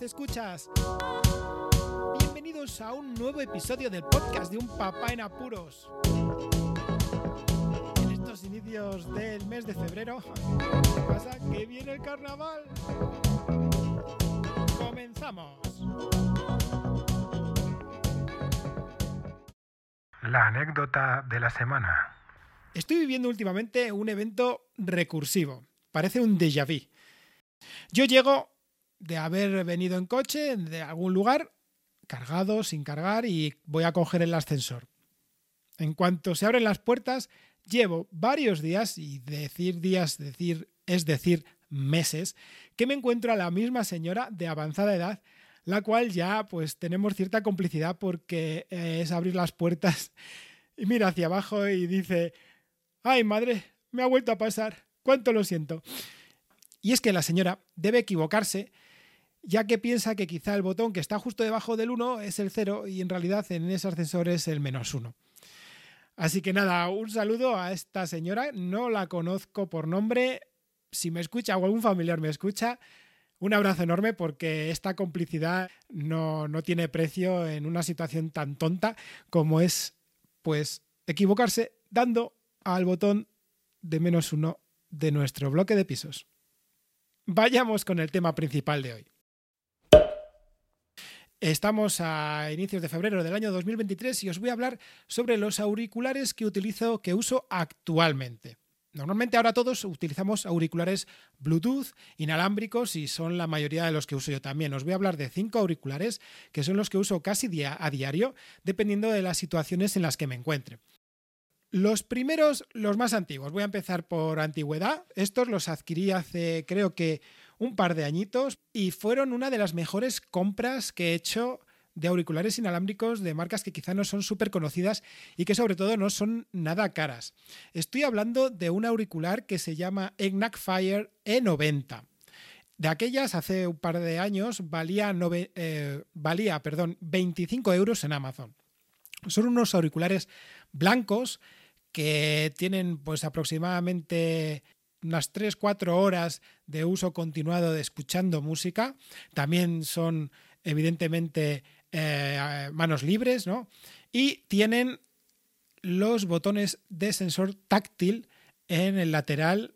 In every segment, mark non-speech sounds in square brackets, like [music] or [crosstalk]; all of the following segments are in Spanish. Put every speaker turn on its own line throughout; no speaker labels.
voz escuchas? Bienvenidos a un nuevo episodio del podcast de un papá en apuros. En estos inicios del mes de febrero, ¿qué pasa? Que viene el carnaval. Comenzamos.
La anécdota de la semana.
Estoy viviendo últimamente un evento recursivo. Parece un déjà vu. Yo llego de haber venido en coche de algún lugar, cargado, sin cargar, y voy a coger el ascensor. En cuanto se abren las puertas, llevo varios días, y decir días, decir, es decir, meses, que me encuentro a la misma señora de avanzada edad, la cual ya pues tenemos cierta complicidad porque eh, es abrir las puertas y mira hacia abajo y dice, ay madre, me ha vuelto a pasar, cuánto lo siento. Y es que la señora debe equivocarse ya que piensa que quizá el botón que está justo debajo del 1 es el 0 y en realidad en ese ascensor es el menos 1. Así que nada, un saludo a esta señora, no la conozco por nombre, si me escucha o algún familiar me escucha, un abrazo enorme porque esta complicidad no, no tiene precio en una situación tan tonta como es pues equivocarse dando al botón de menos 1 de nuestro bloque de pisos. Vayamos con el tema principal de hoy. Estamos a inicios de febrero del año 2023 y os voy a hablar sobre los auriculares que utilizo, que uso actualmente. Normalmente ahora todos utilizamos auriculares Bluetooth inalámbricos y son la mayoría de los que uso yo también. Os voy a hablar de cinco auriculares que son los que uso casi a diario, dependiendo de las situaciones en las que me encuentre. Los primeros, los más antiguos. Voy a empezar por antigüedad. Estos los adquirí hace creo que un par de añitos y fueron una de las mejores compras que he hecho de auriculares inalámbricos de marcas que quizá no son súper conocidas y que sobre todo no son nada caras. Estoy hablando de un auricular que se llama Egnac Fire E90. De aquellas, hace un par de años, valía, eh, valía perdón, 25 euros en Amazon. Son unos auriculares blancos que tienen pues aproximadamente unas 3-4 horas de uso continuado de escuchando música. También son evidentemente eh, manos libres, ¿no? Y tienen los botones de sensor táctil en el lateral,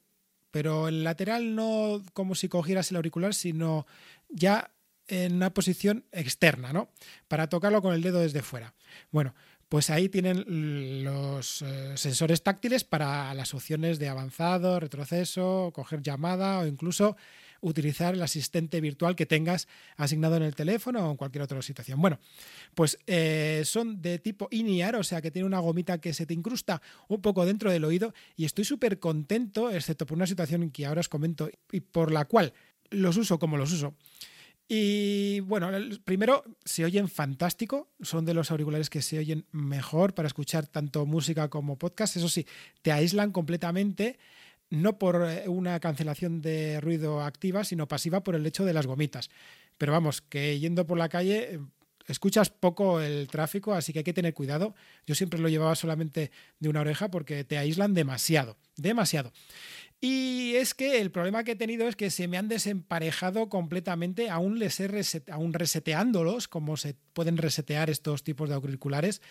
pero el lateral no como si cogieras el auricular, sino ya en una posición externa, ¿no? Para tocarlo con el dedo desde fuera. Bueno, pues ahí tienen los eh, sensores táctiles para las opciones de avanzado, retroceso, coger llamada o incluso utilizar el asistente virtual que tengas asignado en el teléfono o en cualquier otra situación. Bueno, pues eh, son de tipo INIAR, o sea que tiene una gomita que se te incrusta un poco dentro del oído y estoy súper contento, excepto por una situación que ahora os comento y por la cual los uso como los uso. Y bueno, primero se oyen fantástico, son de los auriculares que se oyen mejor para escuchar tanto música como podcast. Eso sí, te aíslan completamente, no por eh, una cancelación de ruido activa, sino pasiva por el hecho de las gomitas. Pero vamos, que yendo por la calle eh, escuchas poco el tráfico, así que hay que tener cuidado. Yo siempre lo llevaba solamente de una oreja porque te aíslan demasiado, demasiado. Y es que el problema que he tenido es que se me han desemparejado completamente, aún les he aún reseteándolos, como se pueden resetear estos tipos de auriculares,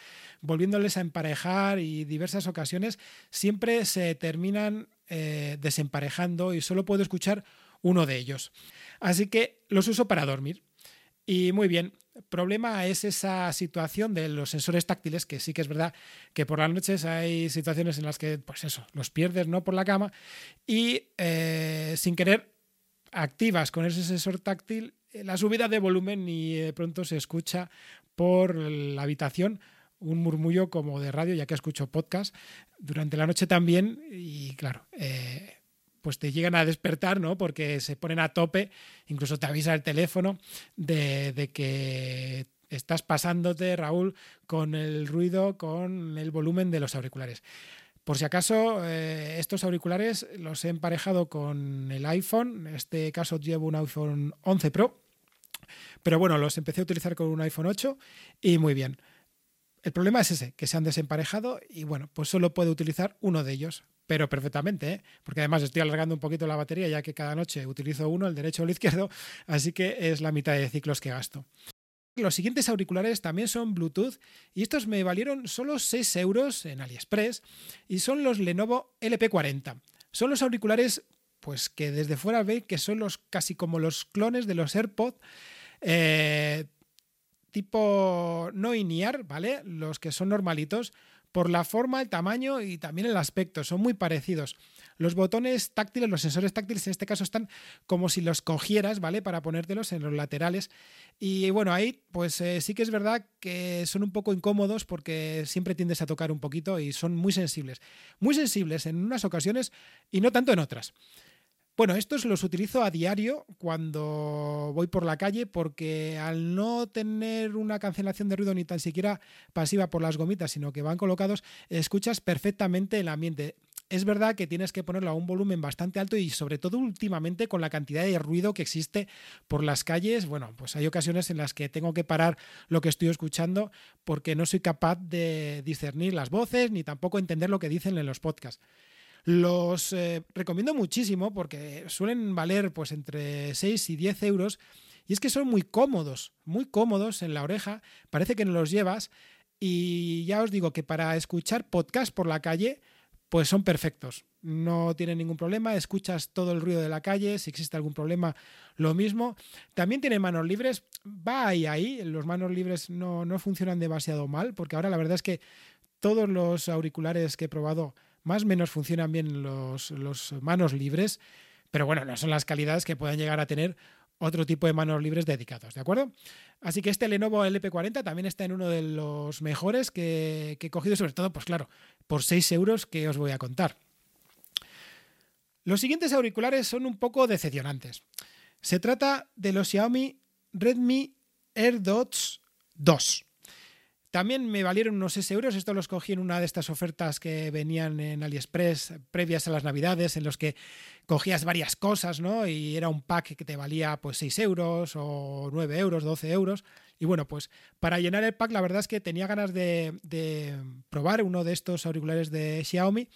volviéndoles a emparejar y diversas ocasiones, siempre se terminan eh, desemparejando y solo puedo escuchar uno de ellos. Así que los uso para dormir. Y muy bien, problema es esa situación de los sensores táctiles, que sí que es verdad que por las noches hay situaciones en las que, pues eso, los pierdes ¿no? por la cama y eh, sin querer activas con ese sensor táctil eh, la subida de volumen y de pronto se escucha por la habitación un murmullo como de radio, ya que escucho podcast durante la noche también y claro, eh, pues te llegan a despertar, ¿no? Porque se ponen a tope, incluso te avisa el teléfono de, que estás pasándote, Raúl, con el ruido, con el volumen de los auriculares. Por si acaso, eh, estos auriculares los he emparejado con el iPhone, en este caso llevo un iPhone 11 Pro, pero bueno, los empecé a utilizar con un iPhone 8 y muy bien. El problema es ese, que se han desemparejado y bueno, pues solo puedo utilizar uno de ellos, pero perfectamente, ¿eh? porque además estoy alargando un poquito la batería ya que cada noche utilizo uno, el derecho o el izquierdo, [laughs] así que es la mitad de ciclos que gasto. Los siguientes auriculares también son Bluetooth y estos me valieron solo 6 euros en AliExpress y son los Lenovo LP40. Son los auriculares pues que desde fuera ve que son los casi como los clones de los AirPods eh, tipo no INIAR, ¿vale? Los que son normalitos por la forma, el tamaño y también el aspecto, son muy parecidos. Los botones táctiles, los sensores táctiles en este caso están como si los cogieras, ¿vale? Para ponértelos en los laterales. Y bueno, ahí pues eh, sí que es verdad que son un poco incómodos porque siempre tiendes a tocar un poquito y son muy sensibles. Muy sensibles en unas ocasiones y no tanto en otras. Bueno, estos los utilizo a diario cuando voy por la calle porque al no tener una cancelación de ruido ni tan siquiera pasiva por las gomitas, sino que van colocados, escuchas perfectamente el ambiente es verdad que tienes que ponerlo a un volumen bastante alto y sobre todo últimamente con la cantidad de ruido que existe por las calles, bueno, pues hay ocasiones en las que tengo que parar lo que estoy escuchando porque no soy capaz de discernir las voces ni tampoco entender lo que dicen en los podcasts. Los eh, recomiendo muchísimo porque suelen valer pues entre 6 y 10 euros y es que son muy cómodos, muy cómodos en la oreja, parece que no los llevas y ya os digo que para escuchar podcast por la calle pues son perfectos. No tienen ningún problema, escuchas todo el ruido de la calle, si existe algún problema, lo mismo. También tiene manos libres, va ahí, ahí, los manos libres no, no funcionan demasiado mal, porque ahora la verdad es que todos los auriculares que he probado más o menos funcionan bien los, los manos libres, pero bueno, no son las calidades que puedan llegar a tener otro tipo de manos libres dedicados, ¿de acuerdo? Así que este Lenovo LP40 también está en uno de los mejores que, he cogido, sobre todo, pues claro, por 6 euros que os voy a contar. Los siguientes auriculares son un poco decepcionantes. Se trata de los Xiaomi Redmi AirDots 2. También me valieron unos 6 euros. Esto los cogí en una de estas ofertas que venían en AliExpress previas a las Navidades, en los que cogías varias cosas, ¿no? Y era un pack que te valía pues 6 euros o 9 euros, 12 euros. Y bueno, pues para llenar el pack, la verdad es que tenía ganas de, de probar uno de estos auriculares de Xiaomi.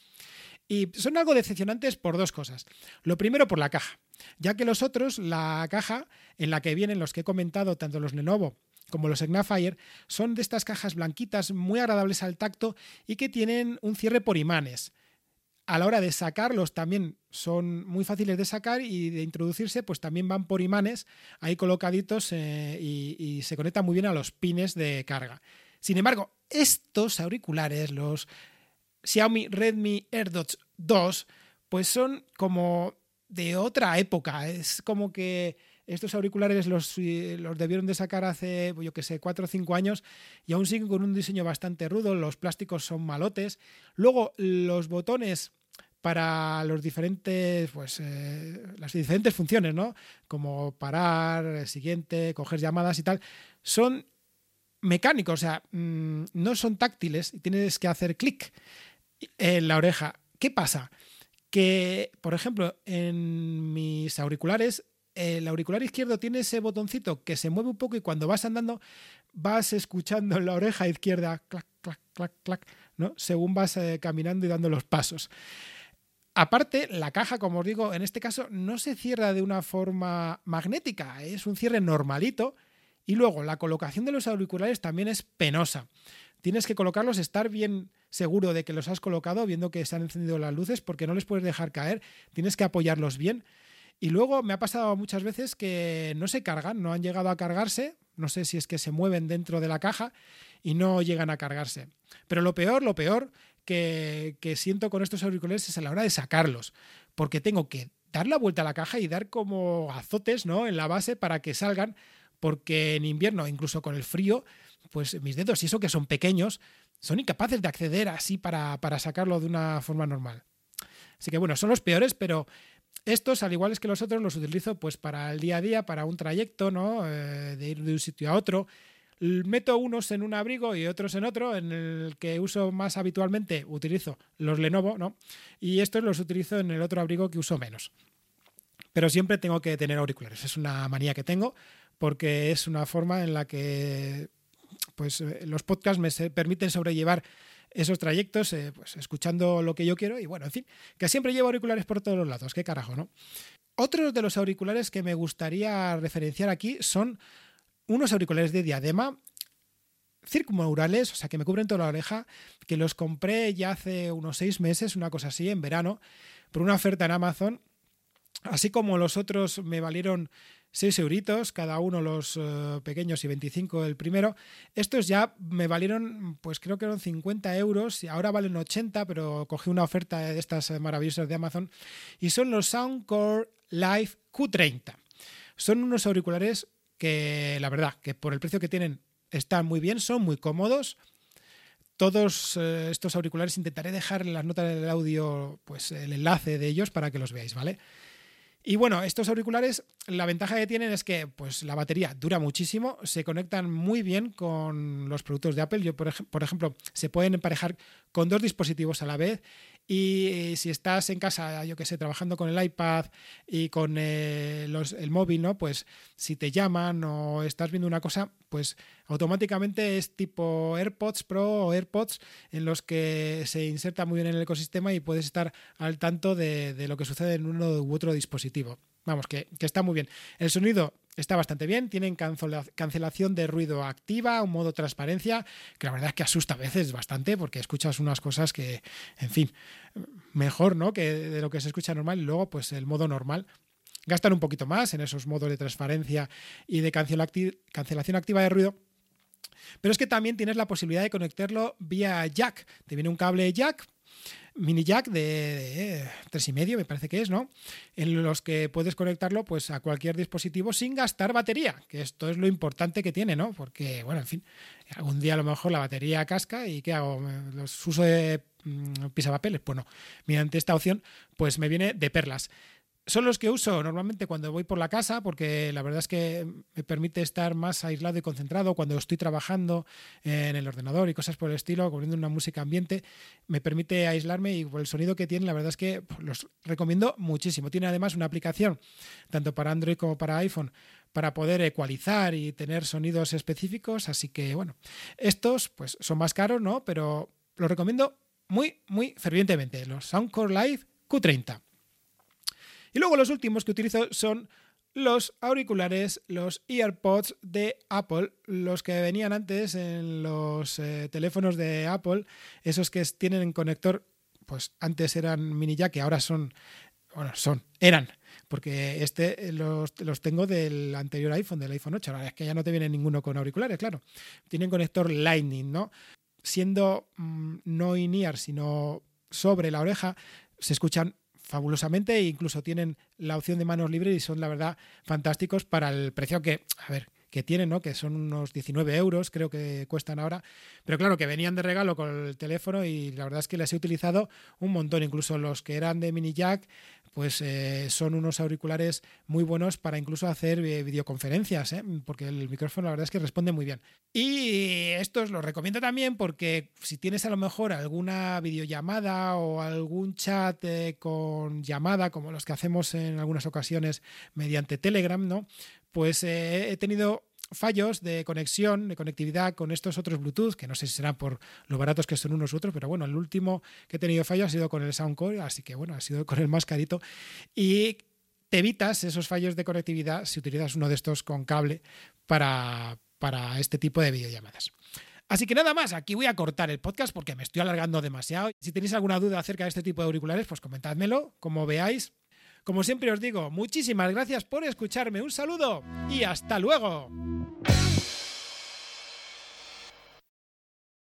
Y son algo decepcionantes por dos cosas. Lo primero, por la caja, ya que los otros, la caja en la que vienen los que he comentado, tanto los Lenovo como los Ignafire, son de estas cajas blanquitas muy agradables al tacto y que tienen un cierre por imanes. A la hora de sacarlos también son muy fáciles de sacar y de introducirse, pues también van por imanes ahí colocaditos eh, y, se conectan muy bien a los pines de carga. Sin embargo, estos auriculares, los Xiaomi Redmi AirDots 2, pues son como de otra época. Es como que estos auriculares los, eh, los debieron de sacar hace, yo que sé, 4 o 5 años y aún siguen con un diseño bastante rudo, los plásticos son malotes. Luego los botones para los diferentes, pues, eh, las diferentes funciones, ¿no? Como parar, siguiente, coger llamadas y tal, son mecánicos, o sea, mm, no son táctiles y tienes que hacer clic en la oreja. ¿Qué pasa? Que, por ejemplo, en mis auriculares el auricular izquierdo tiene ese botoncito que se mueve un poco y cuando vas andando vas escuchando en la oreja izquierda clac, clac, clac, clac, ¿no? Según vas eh, caminando y dando los pasos. Aparte, la caja, como os digo, en este caso no se cierra de una forma magnética, es un cierre normalito. Y luego, la colocación de los auriculares también es penosa. Tienes que colocarlos, estar bien seguro de que los has colocado, viendo que se han encendido las luces, porque no les puedes dejar caer. Tienes que apoyarlos bien. Y luego me ha pasado muchas veces que no se cargan, no han llegado a cargarse, no sé si es que se mueven dentro de la caja y no llegan a cargarse. Pero lo peor, lo peor que, siento con estos auriculares es a la hora de sacarlos, porque tengo que dar la vuelta a la caja y dar como azotes ¿no? en la base para que salgan, porque en invierno, incluso con el frío, pues mis dedos, y eso que son pequeños, son incapaces de acceder así para, para sacarlo de una forma normal. Así que bueno, son los peores, pero estos, al igual que los otros, los utilizo pues para el día a día, para un trayecto, ¿no? Eh, de ir de un sitio a otro. Meto unos en un abrigo y otros en otro, en el que uso más habitualmente, utilizo los Lenovo, ¿no? Y estos los utilizo en el otro abrigo que uso menos. Pero siempre tengo que tener auriculares, es una manía que tengo, porque es una forma en la que pues eh, los podcasts me permiten sobrellevar esos trayectos, eh, pues escuchando lo que yo quiero y bueno, en fin, que siempre llevo auriculares por todos los lados, qué carajo, ¿no? Otros de los auriculares que me gustaría referenciar aquí son unos auriculares de diadema circunmaurales, o sea, que me cubren toda la oreja, que los compré ya hace unos seis meses, una cosa así, en verano, por una oferta en Amazon. Así como los otros me valieron 6 euritos, cada uno los eh, pequeños y 25 el primero. Estos ya me valieron, pues creo que eran 50 euros y ahora valen 80, pero cogí una oferta de estas maravillosas de Amazon y son los Soundcore Live Q30. Son unos auriculares que la verdad que por el precio que tienen están muy bien, son muy cómodos. Todos eh, estos auriculares intentaré dejar en las notas del audio pues el enlace de ellos para que los veáis, ¿vale? Y bueno, estos auriculares, la ventaja que tienen es que pues, la batería dura muchísimo, se conectan muy bien con los productos de Apple. Yo, por, por ejemplo, se pueden emparejar con dos dispositivos a la vez y si estás en casa, yo que sé, trabajando con el iPad y con eh, el móvil, ¿no? Pues si te llaman o estás viendo una cosa, pues automáticamente es tipo AirPods Pro o AirPods en los que se inserta muy bien en el ecosistema y puedes estar al tanto de, de lo que sucede en uno u otro dispositivo. Vamos, que, está muy bien. El sonido está bastante bien, tienen cancelación de ruido activa, un modo transparencia, que la verdad es que asusta a veces bastante porque escuchas unas cosas que, en fin, mejor, ¿no? Que de lo que se escucha normal y luego pues el modo normal. Gastan un poquito más en esos modos de transparencia y de cancelación activa de ruido. Pero es que también tienes la posibilidad de conectarlo vía jack. Te viene un cable jack mini jack de, tres y medio, me parece que es, ¿no? En los que puedes conectarlo pues a cualquier dispositivo sin gastar batería, que esto es lo importante que tiene, ¿no? Porque, bueno, en fin, algún día a lo mejor la batería casca y ¿qué hago? ¿Los uso de mm, pisapapeles? Bueno, mediante esta opción pues me viene de perlas son los que uso normalmente cuando voy por la casa, porque la verdad es que me permite estar más aislado y concentrado cuando estoy trabajando en el ordenador y cosas por el estilo, poniendo una música ambiente, me permite aislarme y por el sonido que tiene, la verdad es que los recomiendo muchísimo. Tiene además una aplicación, tanto para Android como para iPhone, para poder ecualizar y tener sonidos específicos, así que bueno, estos pues son más caros, ¿no? Pero los recomiendo muy, muy fervientemente, los Soundcore Live Q30. Y luego los últimos que utilizo son los auriculares, los EarPods de Apple, los que venían antes en los eh, teléfonos de Apple, esos que tienen en conector, pues antes eran mini jack ahora son, bueno, son, eran, porque este los, los, tengo del anterior iPhone, del iPhone 8, ahora es que ya no te viene ninguno con auriculares, claro, tienen conector Lightning, ¿no? Siendo mm, no in-ear, sino sobre la oreja, se escuchan fabulosamente e incluso tienen la opción de manos libres y son la verdad fantásticos para el precio que, a ver, que tienen, ¿no? Que son unos 19 euros, creo que cuestan ahora. Pero claro, que venían de regalo con el teléfono y la verdad es que les he utilizado un montón. Incluso los que eran de mini jack, pues eh, son unos auriculares muy buenos para incluso hacer eh, videoconferencias, ¿eh? porque el micrófono la verdad es que responde muy bien. Y estos los recomiendo también porque si tienes a lo mejor alguna videollamada o algún chat con llamada, como los que hacemos en algunas ocasiones mediante Telegram, ¿no? Pues he tenido fallos de conexión, de conectividad con estos otros Bluetooth, que no sé si serán por lo baratos que son unos u otros, pero bueno, el último que he tenido fallo ha sido con el Soundcore, así que bueno, ha sido con el más carito. Y te evitas esos fallos de conectividad si utilizas uno de estos con cable para, para este tipo de videollamadas. Así que nada más, aquí voy a cortar el podcast porque me estoy alargando demasiado. Si tenéis alguna duda acerca de este tipo de auriculares, pues comentádmelo, como veáis. Como siempre os digo, muchísimas gracias por escucharme, un saludo y hasta luego.